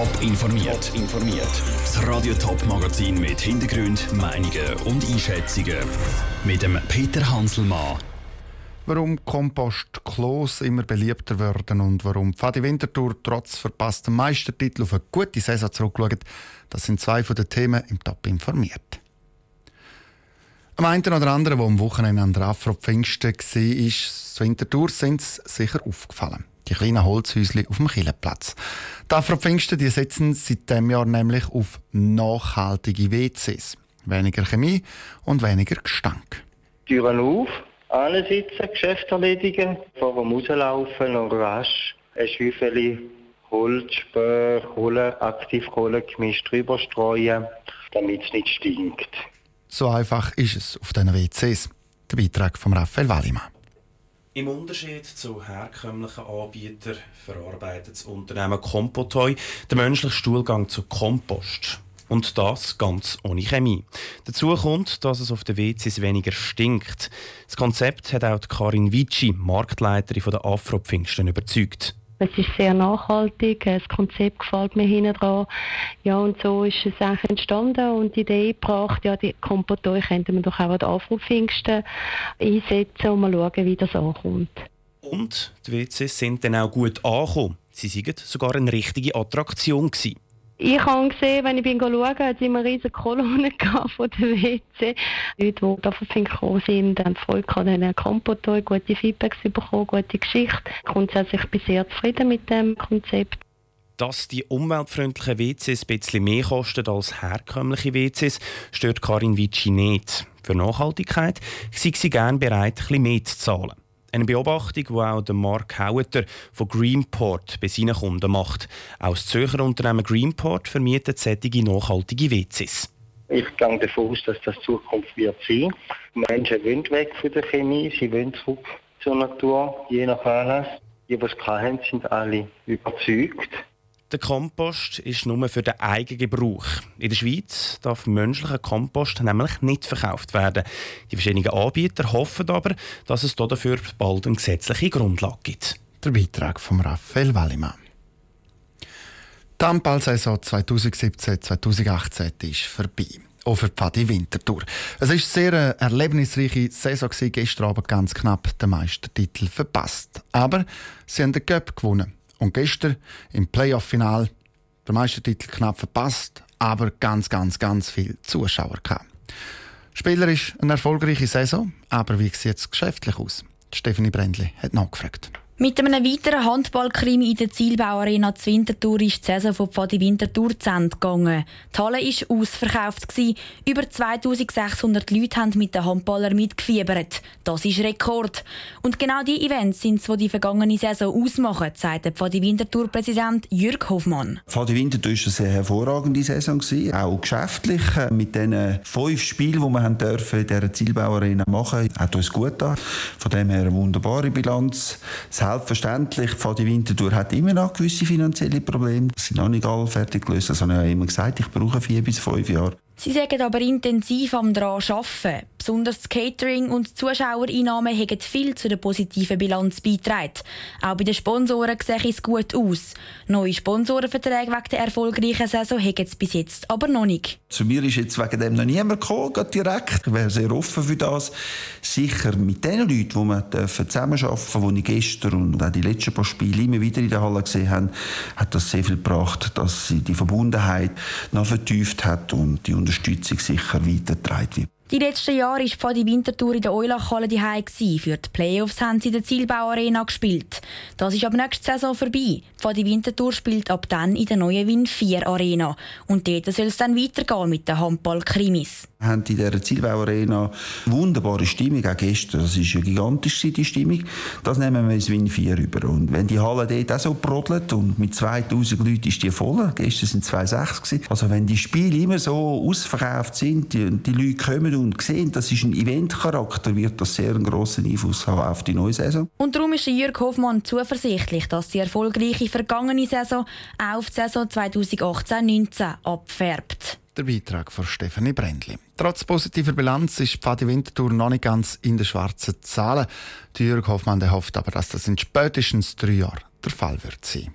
Top informiert. informiert. Das Radio Top Magazin mit Hintergrund, Meinungen und Einschätzungen mit dem Peter Hanselmann. Warum Kompostklos immer beliebter werden und warum Fadi Winterthur trotz verpasstem Meistertitel auf eine gute Saison zurückschaut, das sind zwei von den Themen im Top informiert. Am einen oder anderen, der am Wochenende an der Afro-Pfingsten war, ist Winterthur, sind sicher aufgefallen die kleinen Holzhäuschen auf dem Killenplatz. Die Afro-Pfingsten die setzen seit diesem Jahr nämlich auf nachhaltige WCs. Weniger Chemie und weniger Gestank. Türen auf, sitzen, Geschäft erledigen, vor dem Rauslaufen noch rasch ein Schäufeli Holz, Spör, Kohle, Aktivkohle gemischt drüber streuen, damit es nicht stinkt. So einfach ist es auf diesen WCs. Der Beitrag von Raphael Wallimann. Im Unterschied zu herkömmlichen Anbietern verarbeitet das Unternehmen Compotoi den menschlichen Stuhlgang zu Kompost. Und das ganz ohne Chemie. Dazu kommt, dass es auf den WCs weniger stinkt. Das Konzept hat auch Karin Vici, Marktleiterin der Afro-Pfingsten, überzeugt. Es ist sehr nachhaltig, das Konzept gefällt mir hinten dran. Ja, und so ist es eigentlich entstanden und die Idee gebracht, ja, die Kompotoi könnte man doch auch an den Afro-Pfingsten einsetzen und mal schauen, wie das ankommt. Und die WCs sind dann auch gut angekommen. Sie waren sogar eine richtige Attraktion. Gewesen. Ich habe gesehen, wenn ich bin schauen, hat es immer riesige Kolonnen von der WC. Leute, die davon gekommen sind, haben Freude gehabt, haben Kompotoy, gute Feedbacks bekommen, gute Geschichte. Grundsätzlich bin ich sehr zufrieden mit dem Konzept. Dass die umweltfreundlichen WCs ein bisschen mehr kosten als herkömmliche WCs, stört Karin Vici nicht. Für Nachhaltigkeit sei sie gerne bereit, ein bisschen mehr zu zahlen. Eine Beobachtung, die auch Mark Haueter von Greenport bei seinen Kunden macht. Auch das Zürcher Unternehmen Greenport vermietet solche nachhaltige WCs. Ich gehe davon aus, dass das Zukunft wird sein. Menschen wollen weg von der Chemie, sie wollen zurück zur Natur, je nach Anlass. Die, die es haben, sind alle überzeugt. Der Kompost ist nur für den eigenen Gebrauch. In der Schweiz darf menschlicher Kompost nämlich nicht verkauft werden. Die verschiedenen Anbieter hoffen aber, dass es dafür bald eine gesetzliche Grundlage gibt. Der Beitrag von Raphael Wallimann. Die Handball-Saison 2017-2018 ist vorbei. Auch für Pfadi Winterthur. Es war eine sehr erlebnisreiche Saison. Gestern Abend ganz knapp den Meistertitel verpasst. Aber sie haben den Cup gewonnen. Und gestern im Playoff-Final der Meistertitel knapp verpasst, aber ganz, ganz, ganz viele Zuschauer gehabt. Spielerisch eine erfolgreiche Saison, aber wie sieht es geschäftlich aus? Stephanie Brändli hat nachgefragt. Mit einem weiteren Handballkrimi in der Zielbauarena zu Winterthur ist die Saison von Pfadi Winterthur zu Ende gegangen. Die Halle war ausverkauft. Über 2600 Leute haben mit den Handballern mitgefiebert. Das ist Rekord. Und genau die Events sind es, die die vergangene Saison ausmachen, sagt der Pfadi Winterthur-Präsident Jürg Hofmann. Pfadi Winterthur war eine sehr hervorragende Saison, auch geschäftlich. Mit den fünf Spielen, die wir in dieser Zielbauarena machen durften, hat uns gut getan. Von dem her eine wunderbare Bilanz. Das Selbstverständlich, die Winterthur hat immer noch gewisse finanzielle Probleme. Das sind noch nicht alle fertig gelöst. Das habe ich ja immer gesagt, ich brauche vier bis fünf Jahre. Sie sagen aber intensiv am daran arbeiten. Besonders das Catering und die Zuschauereinnahmen haben viel zu der positiven Bilanz beigetragen. Auch bei den Sponsoren sieht es gut aus. Neue Sponsorenverträge wegen der erfolgreichen Saison haben es bis jetzt aber noch nicht. Zu mir ist jetzt wegen dem noch niemand gekommen, direkt. Ich wäre sehr offen für das. Sicher mit den Leuten, die wir zusammenarbeiten dürfen, die ich gestern und auch die letzten paar Spiele immer wieder in der Halle gesehen habe, hat das sehr viel gebracht, dass sie die Verbundenheit noch vertieft hat und die Unterstützung sicher weitergetragen wird. Die letzten Jahre war Pfadi Winterthur in der Eulachhalle daheim. Für die Playoffs haben sie in der Zielbauarena gespielt. Das ist ab nächster Saison vorbei. Pfadi Winterthur spielt ab dann in der neuen Win 4 Arena. Und dort soll es dann weitergehen mit den Handball-Krimis. Wir haben in dieser Zielbau-Arena wunderbare Stimmung, auch gestern. Das ist ja gigantisch, die Stimmung. Das nehmen wir ins Win 4 über. Und wenn die Halle dort auch so brodelt und mit 2000 Leuten ist die voll, gestern waren es 2,6 Also wenn die Spiele immer so ausverkauft sind, die, die Leute kommen und sehen, das ist ein Eventcharakter, wird das sehr einen grossen Einfluss haben auf die neue Saison. Und darum ist Jürg Hoffmann zuversichtlich, dass die erfolgreiche vergangene Saison auch auf die Saison 2018-19 abfärbt. Der Beitrag von Stefanie Brändli. Trotz positiver Bilanz ist Pfadi Winterthur noch nicht ganz in den schwarzen Zahlen. Jürg Hoffmann hofft aber, dass das in spätestens drei Jahren der Fall wird sein.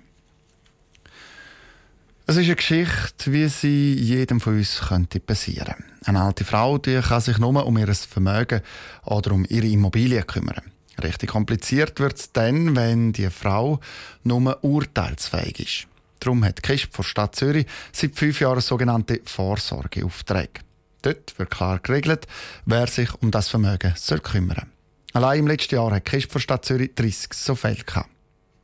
Es ist eine Geschichte, wie sie jedem von uns könnte passieren. Eine alte Frau, die kann sich nur um ihr Vermögen oder um ihre Immobilie kümmern. Richtig kompliziert wird es dann, wenn die Frau nur urteilsfähig ist. Darum hat KISP von Stadt Zürich seit fünf Jahren sogenannte Vorsorgeaufträge. Dort wird klar geregelt, wer sich um das Vermögen soll kümmern soll. Allein im letzten Jahr hat KISP von Stadt Zürich 30 so Fälle gehabt.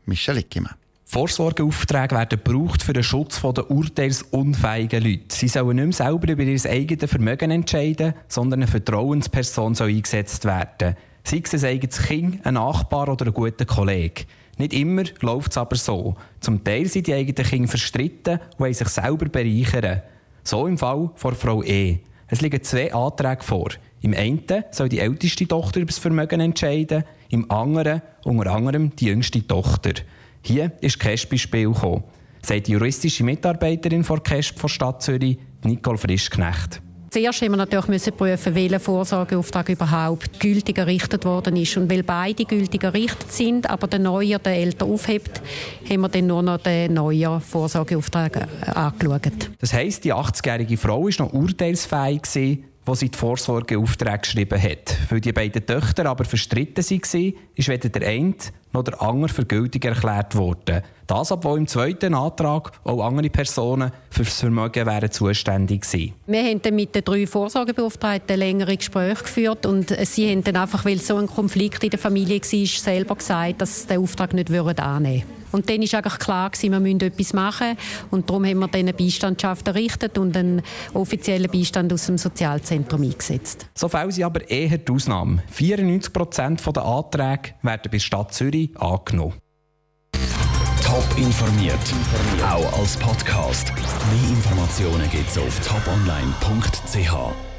Michel Ickimann. Vorsorgeaufträge werden gebraucht für den Schutz der urteilsunfähigen Leute. Sie sollen nicht mehr selber über ihr eigenes Vermögen entscheiden, sondern eine Vertrauensperson soll eingesetzt werden. Sei es ein eigenes Kind, ein Nachbar oder ein guter Kollege. Nicht immer läuft es aber so. Zum Teil sind die eigenen Kinder verstritten und sich selber bereichern. So im Fall von Frau E. Es liegen zwei Anträge vor. Im einen soll die älteste Tochter über das Vermögen entscheiden, im anderen unter anderem die jüngste Tochter. Hier ist Kesp ins Spiel gekommen, sagt die juristische Mitarbeiterin von Kesp von Stadt Zürich, Nicole Frischknecht. Zuerst müssen wir natürlich prüfen, welcher Vorsorgeauftrag überhaupt gültig errichtet worden ist. Und weil beide gültig errichtet sind, aber der neue den älter aufhebt, haben wir dann nur noch den neuen Vorsorgeauftrag äh, angeschaut. Das heisst, die 80-jährige Frau war noch urteilsfähig, gewesen, wo sie die Vorsorgeaufträge geschrieben hat. Weil die beiden Töchter aber verstritten waren, ist weder der eine noch der andere für gültig erklärt worden. Das, obwohl im zweiten Antrag auch andere Personen für das Vermögen wären zuständig gewesen. Wir haben dann mit den drei Vorsorgebeauftragten längere Gespräche geführt und sie haben dann einfach, weil so ein Konflikt in der Familie war, selber gesagt, dass sie den Auftrag nicht annehmen würden. Und dann war eigentlich klar, gewesen, wir müssen etwas machen. Und darum haben wir dann eine Beistandschaft errichtet und einen offiziellen Beistand aus dem Sozialzentrum eingesetzt. So fällt sie aber eher die Ausnahme. 94 Prozent der Anträge werden bei Stadt Zürich angenommen. Top informiert, auch als Podcast. Mehr Informationen gibt es auf toponline.ch.